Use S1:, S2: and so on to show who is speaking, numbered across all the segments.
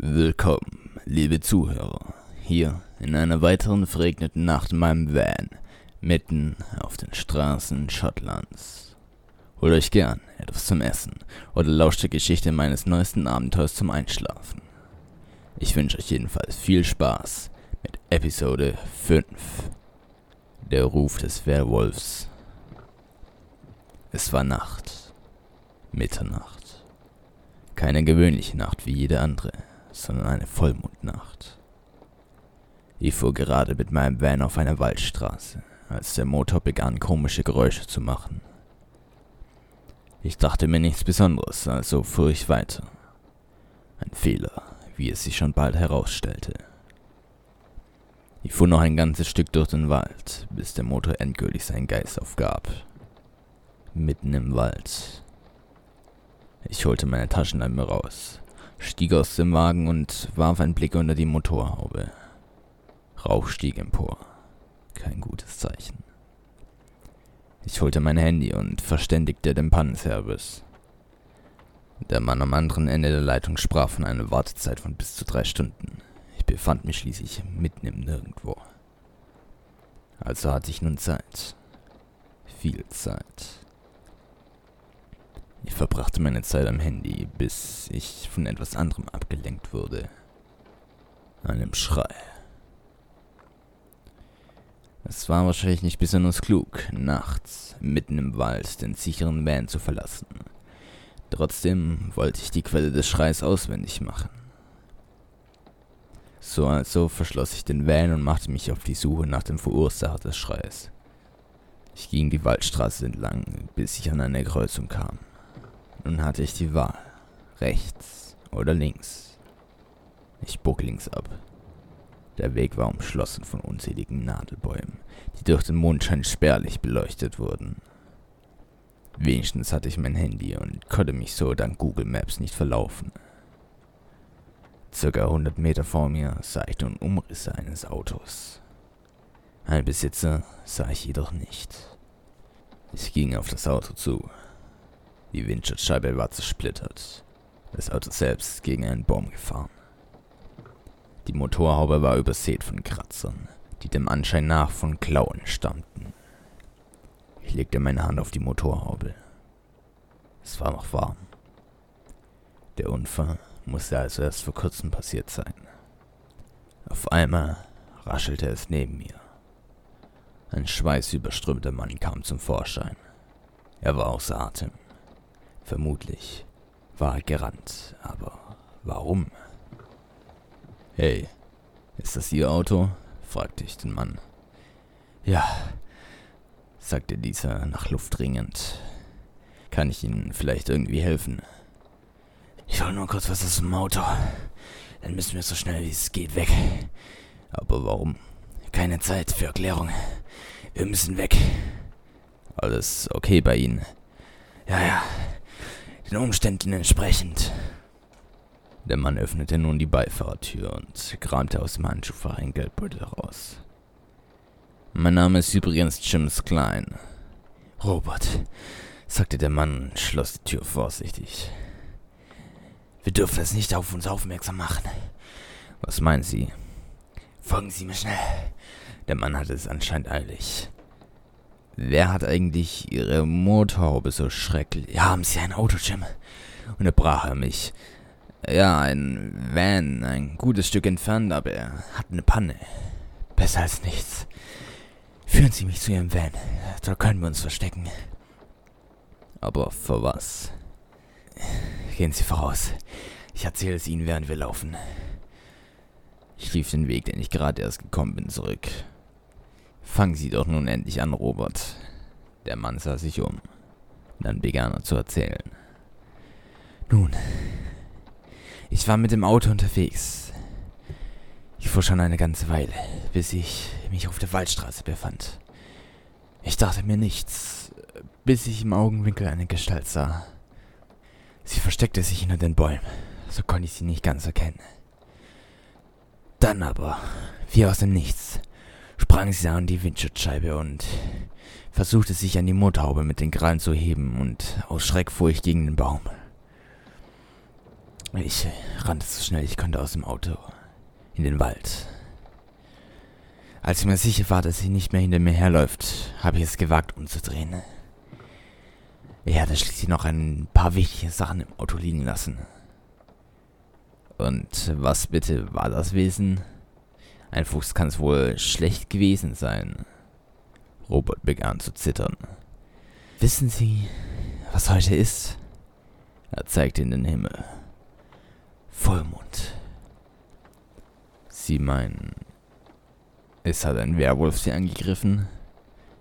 S1: Willkommen, liebe Zuhörer, hier in einer weiteren verregneten Nacht in meinem Van, mitten auf den Straßen Schottlands. Holt euch gern etwas zum Essen oder lauscht der Geschichte meines neuesten Abenteuers zum Einschlafen. Ich wünsche euch jedenfalls viel Spaß mit Episode 5. Der Ruf des Werwolfs. Es war Nacht. Mitternacht. Keine gewöhnliche Nacht wie jede andere sondern eine Vollmondnacht. Ich fuhr gerade mit meinem Van auf einer Waldstraße, als der Motor begann komische Geräusche zu machen. Ich dachte mir nichts Besonderes, also fuhr ich weiter. Ein Fehler, wie es sich schon bald herausstellte. Ich fuhr noch ein ganzes Stück durch den Wald, bis der Motor endgültig seinen Geist aufgab. Mitten im Wald. Ich holte meine Taschenlampe raus, stieg aus dem Wagen und warf einen Blick unter die Motorhaube. Rauch stieg empor. Kein gutes Zeichen. Ich holte mein Handy und verständigte den Pannenservice. Der Mann am anderen Ende der Leitung sprach von einer Wartezeit von bis zu drei Stunden. Ich befand mich schließlich mitten im Nirgendwo. Also hatte ich nun Zeit. Viel Zeit. Ich verbrachte meine Zeit am Handy, bis ich von etwas anderem abgelenkt wurde. Einem Schrei. Es war wahrscheinlich nicht besonders klug, nachts mitten im Wald den sicheren Van zu verlassen. Trotzdem wollte ich die Quelle des Schreis auswendig machen. So also verschloss ich den Van und machte mich auf die Suche nach dem Verursacher des Schreis. Ich ging die Waldstraße entlang, bis ich an eine Kreuzung kam. Nun hatte ich die Wahl. Rechts oder links. Ich bog links ab. Der Weg war umschlossen von unzähligen Nadelbäumen, die durch den Mondschein spärlich beleuchtet wurden. Wenigstens hatte ich mein Handy und konnte mich so dank Google Maps nicht verlaufen. Circa 100 Meter vor mir sah ich nun Umrisse eines Autos. Ein Besitzer sah ich jedoch nicht. Ich ging auf das Auto zu. Die Windschutzscheibe war zersplittert. Das Auto selbst gegen einen Baum gefahren. Die Motorhaube war übersät von Kratzern, die dem Anschein nach von Klauen stammten. Ich legte meine Hand auf die Motorhaube. Es war noch warm. Der Unfall musste also erst vor kurzem passiert sein. Auf einmal raschelte es neben mir. Ein schweißüberströmter Mann kam zum Vorschein. Er war außer Atem. Vermutlich war er gerannt, aber warum? Hey, ist das Ihr Auto? fragte ich den Mann. Ja, sagte dieser nach Luft ringend. Kann ich Ihnen vielleicht irgendwie helfen? Ich hol nur kurz was aus dem Auto. Dann müssen wir so schnell wie es geht weg. Aber warum? Keine Zeit für Erklärung. Wir müssen weg. Alles okay bei Ihnen? Ja, ja, den Umständen entsprechend. Der Mann öffnete nun die Beifahrertür und kramte aus dem Handschuhfach ein Geldbeutel heraus. Mein Name ist übrigens James Klein. Robert, sagte der Mann und schloss die Tür vorsichtig. Wir dürfen es nicht auf uns aufmerksam machen. Was meinen Sie? Folgen Sie mir schnell. Der Mann hatte es anscheinend eilig. Wer hat eigentlich Ihre Motorhaube so schrecklich? Haben Sie ein Auto, Jim? Unterbrach er mich. Ja, ein Van, ein gutes Stück entfernt, aber er hat eine Panne. Besser als nichts. Führen Sie mich zu Ihrem Van. Da können wir uns verstecken. Aber vor was? Gehen Sie voraus. Ich erzähle es Ihnen, während wir laufen. Ich lief den Weg, den ich gerade erst gekommen bin, zurück. Fangen Sie doch nun endlich an, Robert. Der Mann sah sich um. Dann begann er zu erzählen. Nun, ich war mit dem Auto unterwegs. Ich fuhr schon eine ganze Weile, bis ich mich auf der Waldstraße befand. Ich dachte mir nichts, bis ich im Augenwinkel eine Gestalt sah. Sie versteckte sich hinter den Bäumen, so konnte ich sie nicht ganz erkennen. Dann aber, wie aus dem Nichts, sprang sie an die Windschutzscheibe und versuchte sich an die Motorhaube mit den Krallen zu heben, und aus Schreck fuhr ich gegen den Baum. Ich rannte so schnell ich konnte aus dem Auto in den Wald. Als ich mir sicher war, dass sie nicht mehr hinter mir herläuft, habe ich es gewagt umzudrehen. Ich hatte schließlich noch ein paar wichtige Sachen im Auto liegen lassen. Und was bitte war das Wesen? Ein Fuchs kann es wohl schlecht gewesen sein. Robert begann zu zittern. Wissen Sie, was heute ist? Er zeigte in den Himmel. Vollmond. Sie meinen, es hat ein Werwolf Sie angegriffen?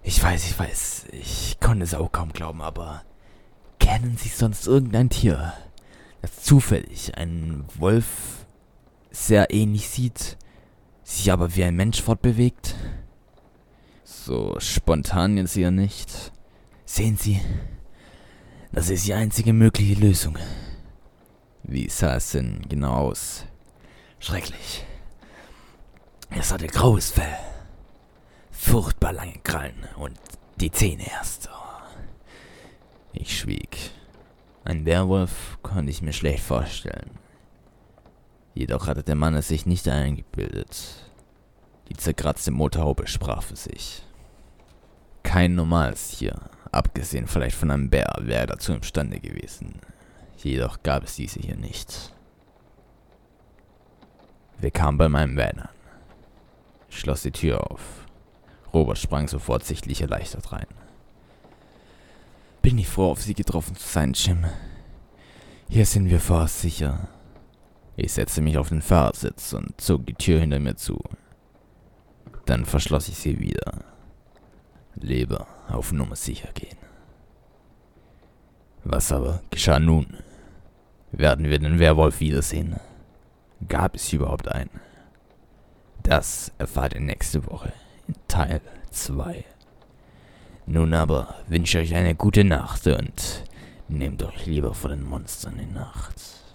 S1: Ich weiß, ich weiß, ich konnte es auch kaum glauben, aber kennen Sie sonst irgendein Tier, das zufällig einen Wolf sehr ähnlich sieht, sich aber wie ein Mensch fortbewegt? So spontan jetzt hier nicht. Sehen Sie, das ist die einzige mögliche Lösung. Wie sah es denn genau aus? Schrecklich. Es hatte graues Fell, furchtbar lange Krallen und die Zähne erst. Ich schwieg. Ein Werwolf konnte ich mir schlecht vorstellen. Jedoch hatte der Mann es sich nicht eingebildet. Die zerkratzte Motorhaube sprach für sich. Kein normales Tier, abgesehen vielleicht von einem Bär, wäre dazu imstande gewesen. Jedoch gab es diese hier nicht. Wir kamen bei meinem Van an. Ich schloss die Tür auf. Robert sprang sofort sichtlich erleichtert rein. Bin ich froh, auf Sie getroffen zu sein, Jim. Hier sind wir fast sicher. Ich setzte mich auf den Fahrersitz und zog die Tür hinter mir zu. Dann verschloss ich sie wieder. Lieber auf Nummer sicher gehen. Was aber geschah nun? Werden wir den Werwolf wiedersehen? Gab es überhaupt einen? Das erfahrt ihr nächste Woche in Teil 2. Nun aber wünsche ich euch eine gute Nacht und nehmt euch lieber vor den Monstern in Nacht.